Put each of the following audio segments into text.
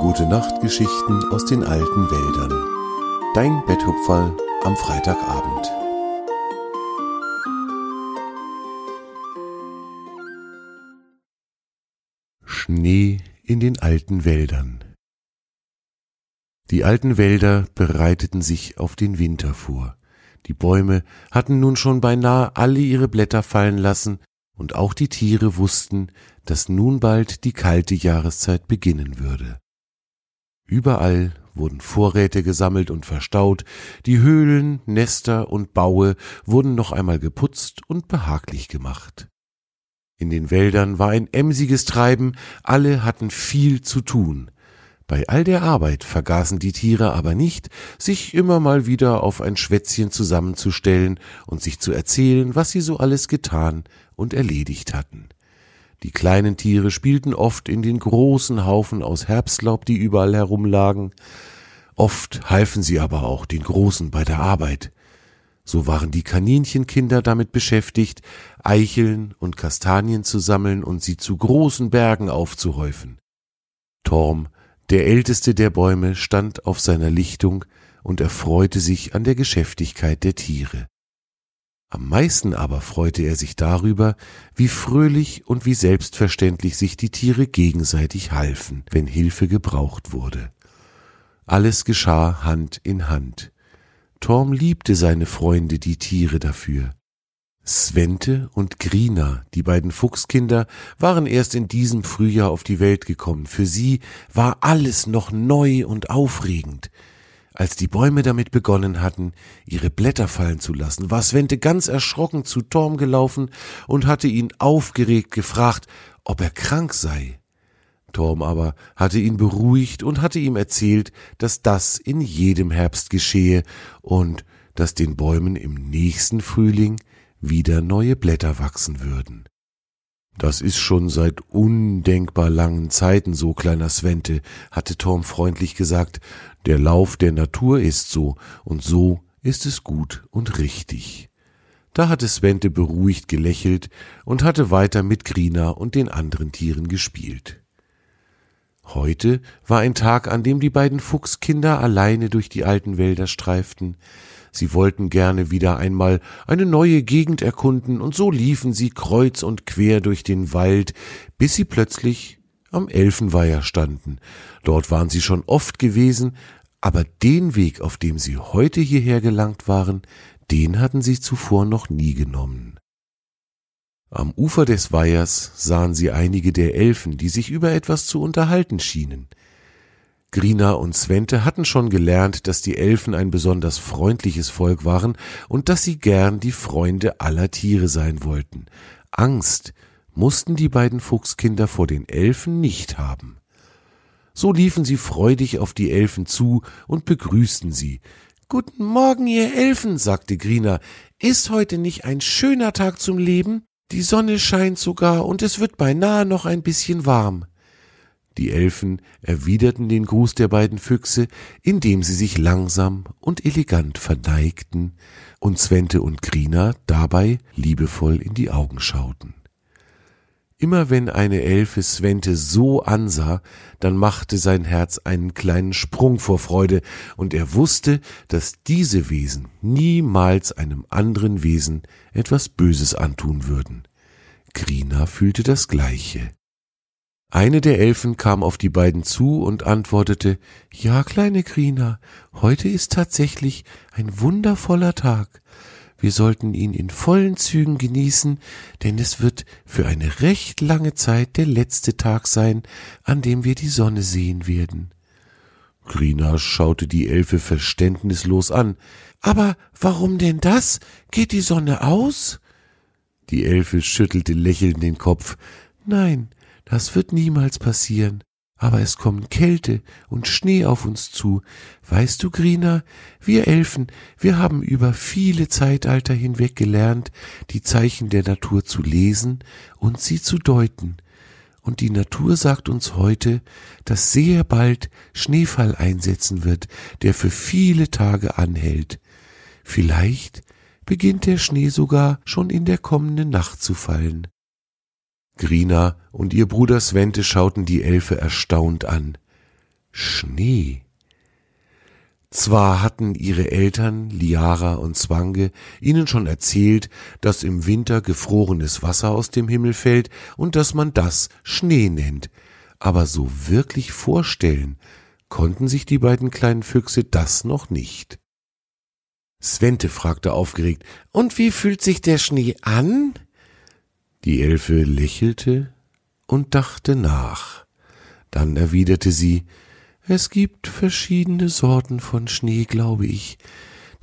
Gute Nachtgeschichten aus den alten Wäldern. Dein Betthupferl am Freitagabend. Schnee in den alten Wäldern. Die alten Wälder bereiteten sich auf den Winter vor. Die Bäume hatten nun schon beinahe alle ihre Blätter fallen lassen, und auch die Tiere wussten, dass nun bald die kalte Jahreszeit beginnen würde. Überall wurden Vorräte gesammelt und verstaut, die Höhlen, Nester und Baue wurden noch einmal geputzt und behaglich gemacht. In den Wäldern war ein emsiges Treiben, alle hatten viel zu tun. Bei all der Arbeit vergaßen die Tiere aber nicht, sich immer mal wieder auf ein Schwätzchen zusammenzustellen und sich zu erzählen, was sie so alles getan und erledigt hatten. Die kleinen Tiere spielten oft in den großen Haufen aus Herbstlaub, die überall herumlagen. Oft halfen sie aber auch den Großen bei der Arbeit. So waren die Kaninchenkinder damit beschäftigt, Eicheln und Kastanien zu sammeln und sie zu großen Bergen aufzuhäufen. Torm, der älteste der Bäume, stand auf seiner Lichtung und erfreute sich an der Geschäftigkeit der Tiere. Am meisten aber freute er sich darüber, wie fröhlich und wie selbstverständlich sich die Tiere gegenseitig halfen, wenn Hilfe gebraucht wurde. Alles geschah Hand in Hand. Torm liebte seine Freunde, die Tiere, dafür. Svente und Grina, die beiden Fuchskinder, waren erst in diesem Frühjahr auf die Welt gekommen. Für sie war alles noch neu und aufregend. Als die Bäume damit begonnen hatten, ihre Blätter fallen zu lassen, war Svente ganz erschrocken zu Torm gelaufen und hatte ihn aufgeregt gefragt, ob er krank sei. Torm aber hatte ihn beruhigt und hatte ihm erzählt, dass das in jedem Herbst geschehe und dass den Bäumen im nächsten Frühling wieder neue Blätter wachsen würden. Das ist schon seit undenkbar langen Zeiten so, kleiner Svente, hatte Torm freundlich gesagt. Der Lauf der Natur ist so, und so ist es gut und richtig. Da hatte Svente beruhigt gelächelt und hatte weiter mit Grina und den anderen Tieren gespielt. Heute war ein Tag, an dem die beiden Fuchskinder alleine durch die alten Wälder streiften. Sie wollten gerne wieder einmal eine neue Gegend erkunden, und so liefen sie kreuz und quer durch den Wald, bis sie plötzlich am Elfenweiher standen. Dort waren sie schon oft gewesen, aber den Weg, auf dem sie heute hierher gelangt waren, den hatten sie zuvor noch nie genommen. Am Ufer des Weihers sahen sie einige der Elfen, die sich über etwas zu unterhalten schienen. Grina und Svente hatten schon gelernt, dass die Elfen ein besonders freundliches Volk waren und dass sie gern die Freunde aller Tiere sein wollten. Angst mussten die beiden Fuchskinder vor den Elfen nicht haben. So liefen sie freudig auf die Elfen zu und begrüßten sie. Guten Morgen, ihr Elfen, sagte Grina. Ist heute nicht ein schöner Tag zum Leben? Die Sonne scheint sogar und es wird beinahe noch ein bisschen warm. Die Elfen erwiderten den Gruß der beiden Füchse, indem sie sich langsam und elegant verneigten und Svente und Grina dabei liebevoll in die Augen schauten. Immer wenn eine Elfe Svente so ansah, dann machte sein Herz einen kleinen Sprung vor Freude, und er wusste, dass diese Wesen niemals einem anderen Wesen etwas Böses antun würden. Grina fühlte das Gleiche. Eine der Elfen kam auf die beiden zu und antwortete Ja, kleine Grina, heute ist tatsächlich ein wundervoller Tag. Wir sollten ihn in vollen Zügen genießen, denn es wird für eine recht lange Zeit der letzte Tag sein, an dem wir die Sonne sehen werden. Grina schaute die Elfe verständnislos an. Aber warum denn das? Geht die Sonne aus? Die Elfe schüttelte lächelnd den Kopf. Nein, das wird niemals passieren. Aber es kommen Kälte und Schnee auf uns zu. Weißt du, Grina, wir Elfen, wir haben über viele Zeitalter hinweg gelernt, die Zeichen der Natur zu lesen und sie zu deuten. Und die Natur sagt uns heute, dass sehr bald Schneefall einsetzen wird, der für viele Tage anhält. Vielleicht beginnt der Schnee sogar schon in der kommenden Nacht zu fallen. Grina und ihr Bruder Svente schauten die Elfe erstaunt an. Schnee. Zwar hatten ihre Eltern, Liara und Zwange, ihnen schon erzählt, dass im Winter gefrorenes Wasser aus dem Himmel fällt und dass man das Schnee nennt, aber so wirklich vorstellen konnten sich die beiden kleinen Füchse das noch nicht. Svente fragte aufgeregt, Und wie fühlt sich der Schnee an? Die Elfe lächelte und dachte nach. Dann erwiderte sie, Es gibt verschiedene Sorten von Schnee, glaube ich.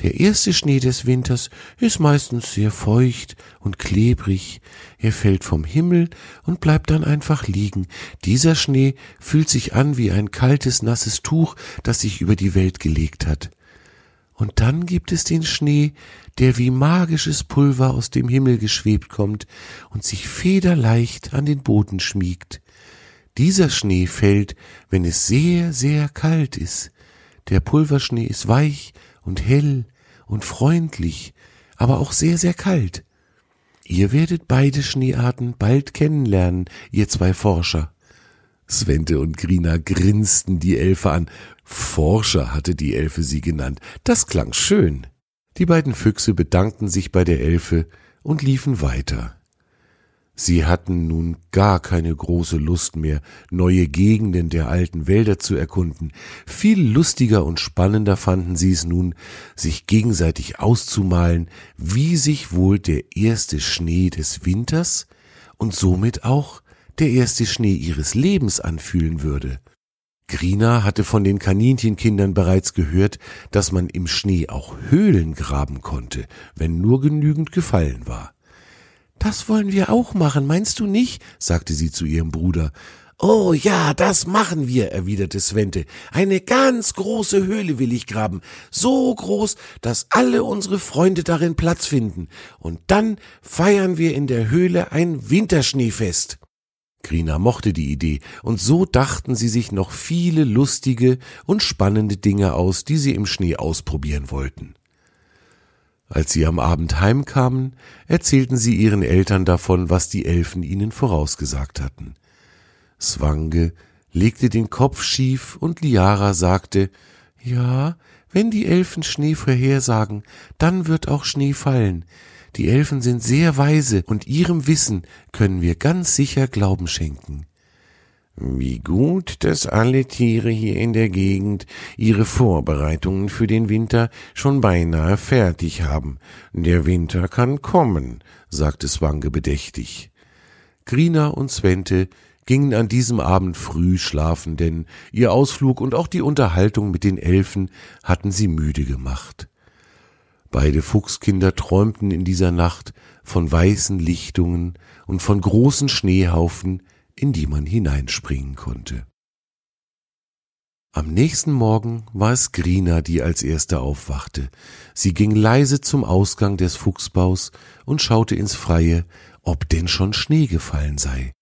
Der erste Schnee des Winters ist meistens sehr feucht und klebrig. Er fällt vom Himmel und bleibt dann einfach liegen. Dieser Schnee fühlt sich an wie ein kaltes, nasses Tuch, das sich über die Welt gelegt hat. Und dann gibt es den Schnee, der wie magisches Pulver aus dem Himmel geschwebt kommt und sich federleicht an den Boden schmiegt. Dieser Schnee fällt, wenn es sehr, sehr kalt ist. Der Pulverschnee ist weich und hell und freundlich, aber auch sehr, sehr kalt. Ihr werdet beide Schneearten bald kennenlernen, ihr zwei Forscher. Svente und Grina grinsten die Elfe an. Forscher hatte die Elfe sie genannt. Das klang schön. Die beiden Füchse bedankten sich bei der Elfe und liefen weiter. Sie hatten nun gar keine große Lust mehr, neue Gegenden der alten Wälder zu erkunden. Viel lustiger und spannender fanden sie es nun, sich gegenseitig auszumalen, wie sich wohl der erste Schnee des Winters und somit auch der erste Schnee ihres Lebens anfühlen würde. Grina hatte von den Kaninchenkindern bereits gehört, dass man im Schnee auch Höhlen graben konnte, wenn nur genügend gefallen war. Das wollen wir auch machen, meinst du nicht? sagte sie zu ihrem Bruder. Oh ja, das machen wir, erwiderte Svente. Eine ganz große Höhle will ich graben, so groß, dass alle unsere Freunde darin Platz finden. Und dann feiern wir in der Höhle ein Winterschneefest. Grina mochte die Idee, und so dachten sie sich noch viele lustige und spannende Dinge aus, die sie im Schnee ausprobieren wollten. Als sie am Abend heimkamen, erzählten sie ihren Eltern davon, was die Elfen ihnen vorausgesagt hatten. Swange legte den Kopf schief und Liara sagte, ja, wenn die Elfen Schnee vorhersagen, dann wird auch Schnee fallen. Die Elfen sind sehr weise und ihrem Wissen können wir ganz sicher Glauben schenken. Wie gut, dass alle Tiere hier in der Gegend ihre Vorbereitungen für den Winter schon beinahe fertig haben. Der Winter kann kommen, sagte Swange bedächtig. Grina und Svente gingen an diesem Abend früh schlafen, denn ihr Ausflug und auch die Unterhaltung mit den Elfen hatten sie müde gemacht. Beide Fuchskinder träumten in dieser Nacht von weißen Lichtungen und von großen Schneehaufen, in die man hineinspringen konnte. Am nächsten Morgen war es Grina, die als erste aufwachte. Sie ging leise zum Ausgang des Fuchsbaus und schaute ins Freie, ob denn schon Schnee gefallen sei.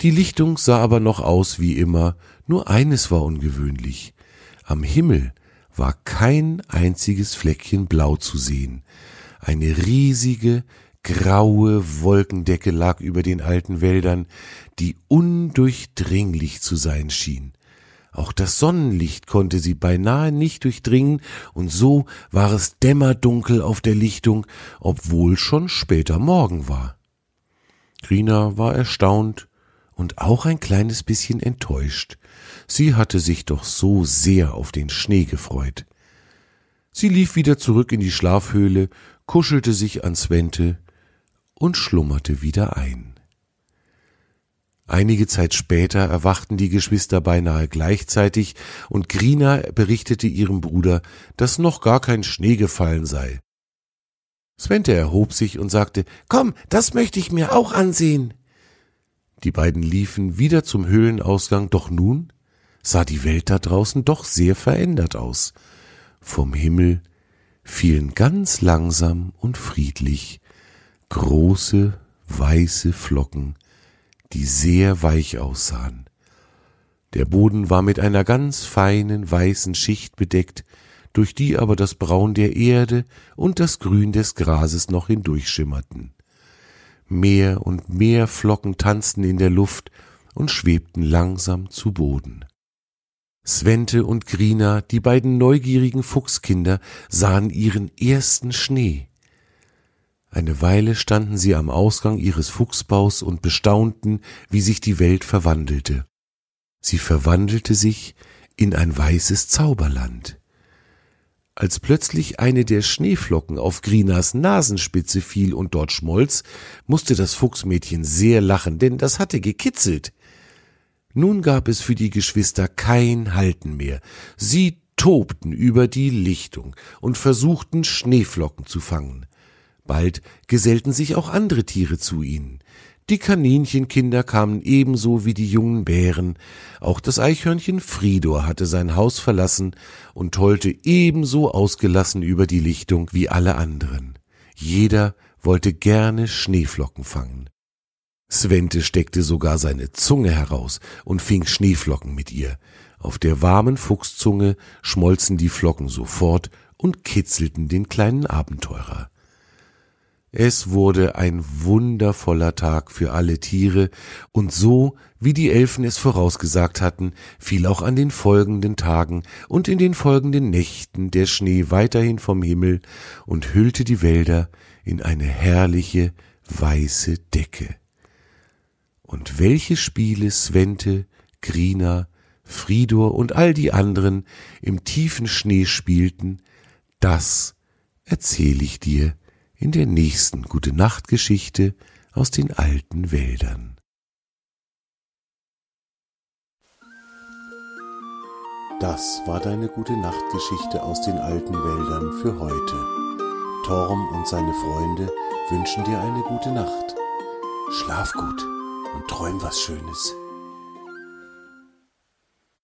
Die Lichtung sah aber noch aus wie immer, nur eines war ungewöhnlich. Am Himmel war kein einziges Fleckchen blau zu sehen. Eine riesige, graue Wolkendecke lag über den alten Wäldern, die undurchdringlich zu sein schien. Auch das Sonnenlicht konnte sie beinahe nicht durchdringen, und so war es dämmerdunkel auf der Lichtung, obwohl schon später Morgen war. Grina war erstaunt und auch ein kleines bisschen enttäuscht. Sie hatte sich doch so sehr auf den Schnee gefreut. Sie lief wieder zurück in die Schlafhöhle, kuschelte sich ans Wente und schlummerte wieder ein. Einige Zeit später erwachten die Geschwister beinahe gleichzeitig, und Grina berichtete ihrem Bruder, dass noch gar kein Schnee gefallen sei. Svente erhob sich und sagte, Komm, das möchte ich mir auch ansehen. Die beiden liefen wieder zum Höhlenausgang, doch nun sah die Welt da draußen doch sehr verändert aus. Vom Himmel fielen ganz langsam und friedlich große weiße Flocken, die sehr weich aussahen. Der Boden war mit einer ganz feinen weißen Schicht bedeckt, durch die aber das Braun der Erde und das Grün des Grases noch hindurchschimmerten. Mehr und mehr Flocken tanzten in der Luft und schwebten langsam zu Boden. Svente und Grina, die beiden neugierigen Fuchskinder, sahen ihren ersten Schnee. Eine Weile standen sie am Ausgang ihres Fuchsbaus und bestaunten, wie sich die Welt verwandelte. Sie verwandelte sich in ein weißes Zauberland. Als plötzlich eine der Schneeflocken auf Grinas Nasenspitze fiel und dort schmolz, musste das Fuchsmädchen sehr lachen, denn das hatte gekitzelt. Nun gab es für die Geschwister kein Halten mehr. Sie tobten über die Lichtung und versuchten Schneeflocken zu fangen. Bald gesellten sich auch andere Tiere zu ihnen. Die Kaninchenkinder kamen ebenso wie die jungen Bären. Auch das Eichhörnchen Fridor hatte sein Haus verlassen und tollte ebenso ausgelassen über die Lichtung wie alle anderen. Jeder wollte gerne Schneeflocken fangen. Svente steckte sogar seine Zunge heraus und fing Schneeflocken mit ihr. Auf der warmen Fuchszunge schmolzen die Flocken sofort und kitzelten den kleinen Abenteurer. Es wurde ein wundervoller Tag für alle Tiere, und so, wie die Elfen es vorausgesagt hatten, fiel auch an den folgenden Tagen und in den folgenden Nächten der Schnee weiterhin vom Himmel und hüllte die Wälder in eine herrliche weiße Decke. Und welche Spiele Svente, Grina, Fridor und all die anderen im tiefen Schnee spielten, das erzähl ich dir in der nächsten Gute Nacht Geschichte aus den alten Wäldern. Das war deine Gute Nacht Geschichte aus den alten Wäldern für heute. Torm und seine Freunde wünschen dir eine gute Nacht. Schlaf gut und träum was Schönes.